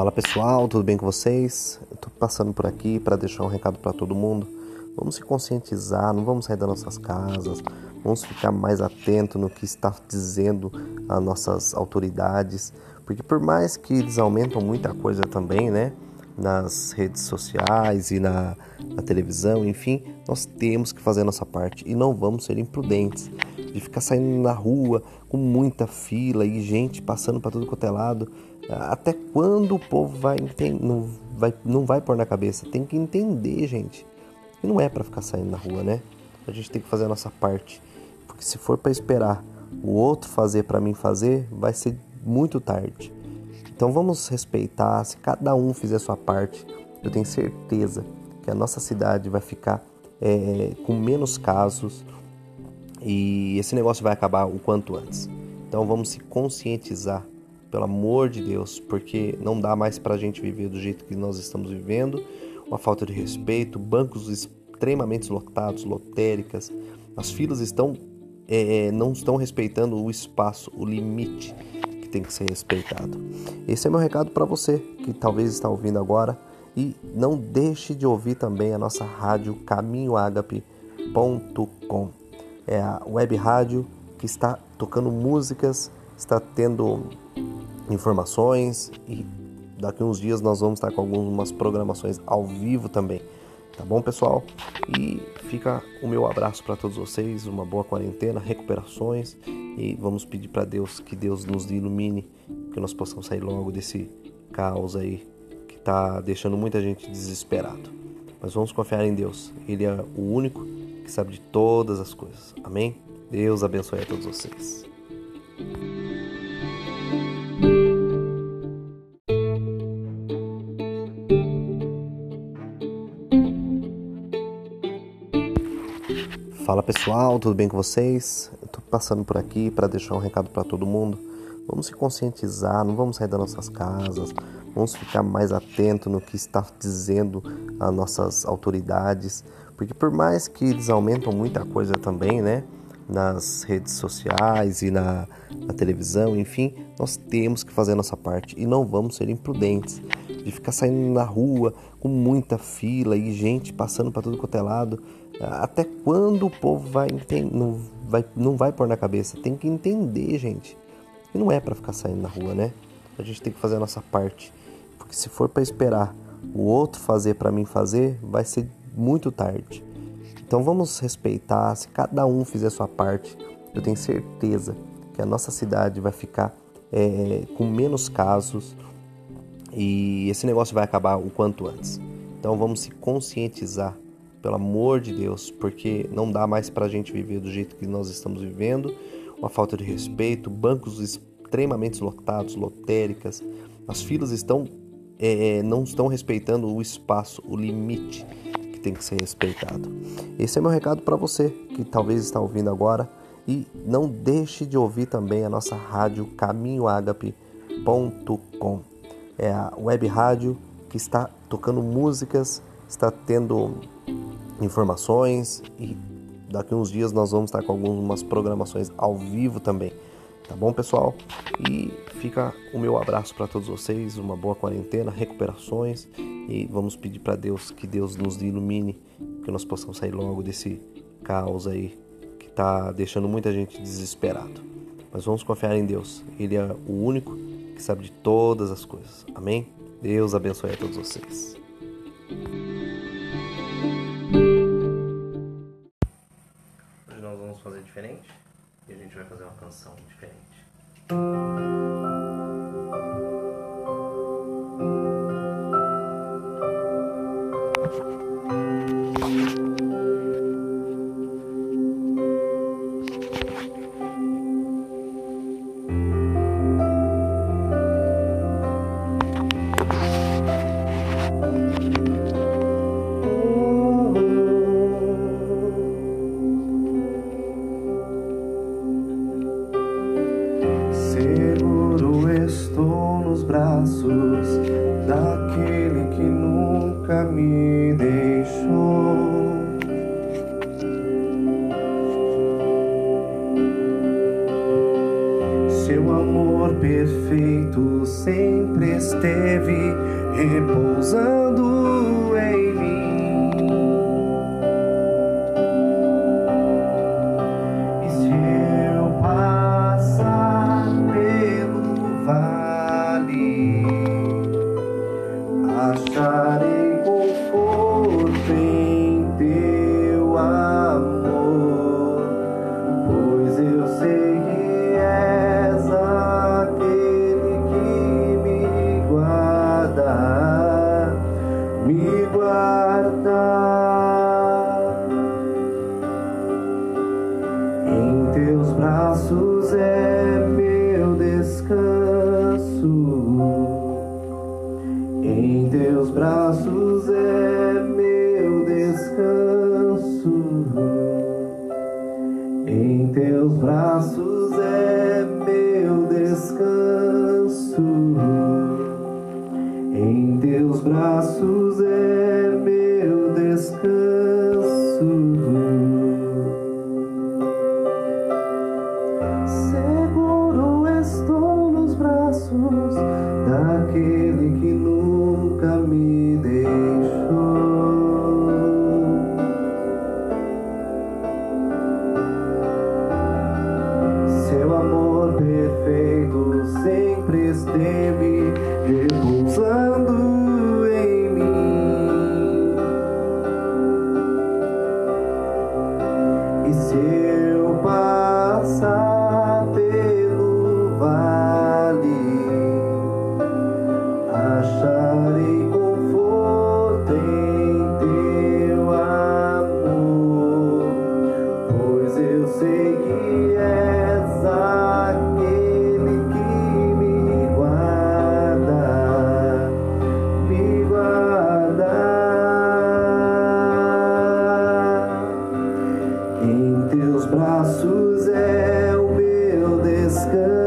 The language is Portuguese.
Fala pessoal, tudo bem com vocês? Tô passando por aqui para deixar um recado para todo mundo. Vamos se conscientizar, não vamos sair das nossas casas, vamos ficar mais atento no que está dizendo as nossas autoridades, porque por mais que eles aumentam muita coisa também, né? nas redes sociais e na, na, televisão, enfim, nós temos que fazer a nossa parte e não vamos ser imprudentes de ficar saindo na rua com muita fila e gente passando para tudo quanto é lado. Até quando o povo vai, não, vai não vai pôr na cabeça? Tem que entender, gente. E não é para ficar saindo na rua, né? A gente tem que fazer a nossa parte, porque se for para esperar o outro fazer para mim fazer, vai ser muito tarde. Então vamos respeitar, se cada um fizer sua parte, eu tenho certeza que a nossa cidade vai ficar é, com menos casos e esse negócio vai acabar o quanto antes. Então vamos se conscientizar, pelo amor de Deus, porque não dá mais para a gente viver do jeito que nós estamos vivendo, uma falta de respeito, bancos extremamente lotados, lotéricas, as filas estão é, não estão respeitando o espaço, o limite tem que ser respeitado. Esse é meu recado para você que talvez está ouvindo agora e não deixe de ouvir também a nossa rádio caminhoagape.com. É a web rádio que está tocando músicas, está tendo informações e daqui uns dias nós vamos estar com algumas programações ao vivo também. Tá bom, pessoal? E fica o meu abraço para todos vocês, uma boa quarentena, recuperações e vamos pedir para Deus que Deus nos ilumine, que nós possamos sair logo desse caos aí que está deixando muita gente desesperado. Mas vamos confiar em Deus. Ele é o único que sabe de todas as coisas. Amém? Deus abençoe a todos vocês. Fala pessoal, tudo bem com vocês? Eu tô passando por aqui para deixar um recado para todo mundo. Vamos se conscientizar, não vamos sair das nossas casas, vamos ficar mais atento no que está dizendo as nossas autoridades, porque por mais que eles aumentam muita coisa também, né? nas redes sociais e na, na, televisão, enfim, nós temos que fazer a nossa parte e não vamos ser imprudentes de ficar saindo na rua com muita fila e gente passando para tudo quanto é lado. Até quando o povo vai, não, vai, não vai pôr na cabeça? Tem que entender, gente. E não é para ficar saindo na rua, né? A gente tem que fazer a nossa parte. Porque se for para esperar o outro fazer para mim fazer, vai ser muito tarde. Então vamos respeitar, se cada um fizer sua parte, eu tenho certeza que a nossa cidade vai ficar é, com menos casos e esse negócio vai acabar o quanto antes. Então vamos se conscientizar, pelo amor de Deus, porque não dá mais para a gente viver do jeito que nós estamos vivendo, uma falta de respeito, bancos extremamente lotados, lotéricas, as filas estão é, não estão respeitando o espaço, o limite que tem que ser respeitado. Esse é meu recado para você que talvez está ouvindo agora e não deixe de ouvir também a nossa rádio caminhoagape.com. É a web rádio que está tocando músicas, está tendo informações e daqui uns dias nós vamos estar com algumas programações ao vivo também. Tá bom, pessoal? E fica o meu abraço para todos vocês, uma boa quarentena, recuperações e vamos pedir para Deus que Deus nos ilumine, que nós possamos sair logo desse caos aí que está deixando muita gente desesperado. Mas vamos confiar em Deus. Ele é o único que sabe de todas as coisas. Amém? Deus abençoe a todos vocês. Hoje nós vamos fazer diferente e a gente vai fazer uma canção diferente. Seu amor perfeito sempre esteve repousando em teus braços é meu descanso. Em teus braços é meu descanso. Em teus braços é meu descanso. Seguro estou nos braços daquele que nunca me deixou. Seu amor perfeito sempre esteve descanso.